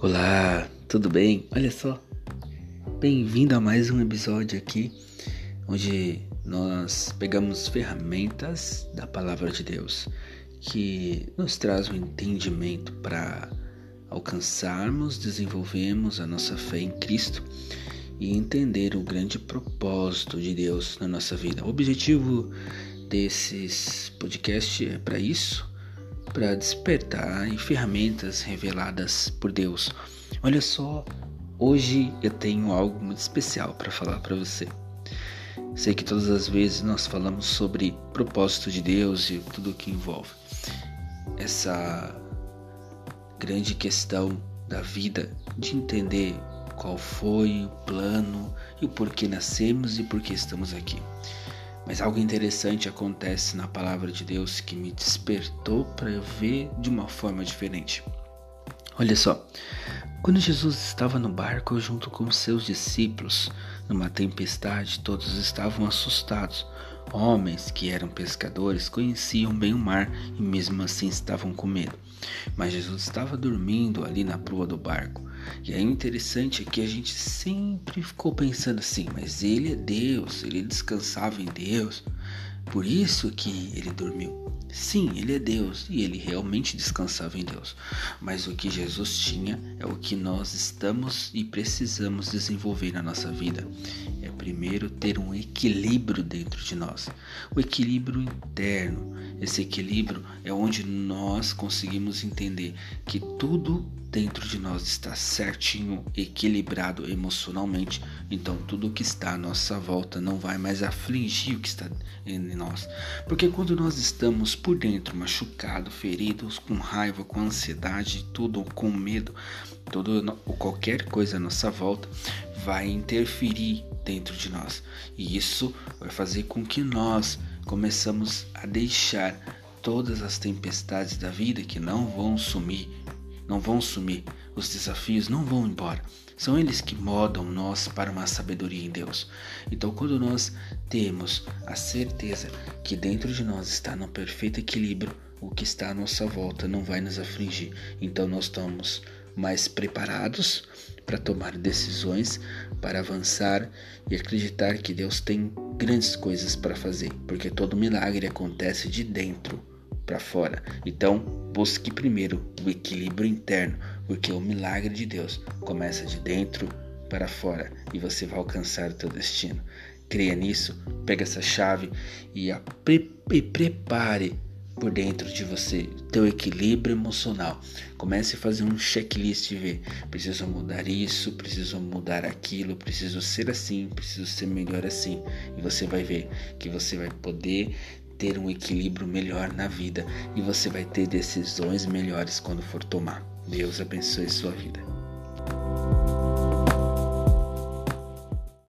Olá, tudo bem? Olha só, bem-vindo a mais um episódio aqui, onde nós pegamos ferramentas da Palavra de Deus que nos traz um entendimento para alcançarmos, desenvolvermos a nossa fé em Cristo e entender o grande propósito de Deus na nossa vida. O objetivo desses podcasts é para isso para despertar e ferramentas reveladas por Deus. Olha só, hoje eu tenho algo muito especial para falar para você. Sei que todas as vezes nós falamos sobre propósito de Deus e tudo o que envolve essa grande questão da vida de entender qual foi o plano e o porquê nascemos e porquê estamos aqui. Mas algo interessante acontece na palavra de Deus que me despertou para ver de uma forma diferente. Olha só, quando Jesus estava no barco junto com seus discípulos, numa tempestade, todos estavam assustados. Homens que eram pescadores conheciam bem o mar e mesmo assim estavam com medo. Mas Jesus estava dormindo ali na proa do barco. E é interessante que a gente sempre ficou pensando assim, mas ele é Deus, ele descansava em Deus, por isso que ele dormiu. Sim, ele é Deus e ele realmente descansava em Deus. Mas o que Jesus tinha é o que nós estamos e precisamos desenvolver na nossa vida. É primeiro ter um equilíbrio dentro de nós, o equilíbrio interno. Esse equilíbrio é onde nós conseguimos entender que tudo dentro de nós está certinho, equilibrado emocionalmente, então tudo que está à nossa volta não vai mais afligir o que está em nós. Porque quando nós estamos por dentro machucados, feridos, com raiva, com ansiedade, tudo com medo, tudo qualquer coisa à nossa volta vai interferir dentro de nós. E isso vai fazer com que nós começamos a deixar todas as tempestades da vida que não vão sumir não vão sumir, os desafios não vão embora. São eles que modam nós para uma sabedoria em Deus. Então, quando nós temos a certeza que dentro de nós está no perfeito equilíbrio, o que está à nossa volta não vai nos afligir. Então, nós estamos mais preparados para tomar decisões, para avançar e acreditar que Deus tem grandes coisas para fazer, porque todo milagre acontece de dentro para fora. Então, busque primeiro o equilíbrio interno, porque o milagre de Deus começa de dentro para fora e você vai alcançar o teu destino. Creia nisso, pega essa chave e, pre, e prepare por dentro de você teu equilíbrio emocional. Comece a fazer um checklist e ver, preciso mudar isso, preciso mudar aquilo, preciso ser assim, preciso ser melhor assim. E você vai ver que você vai poder ter um equilíbrio melhor na vida e você vai ter decisões melhores quando for tomar. Deus abençoe sua vida.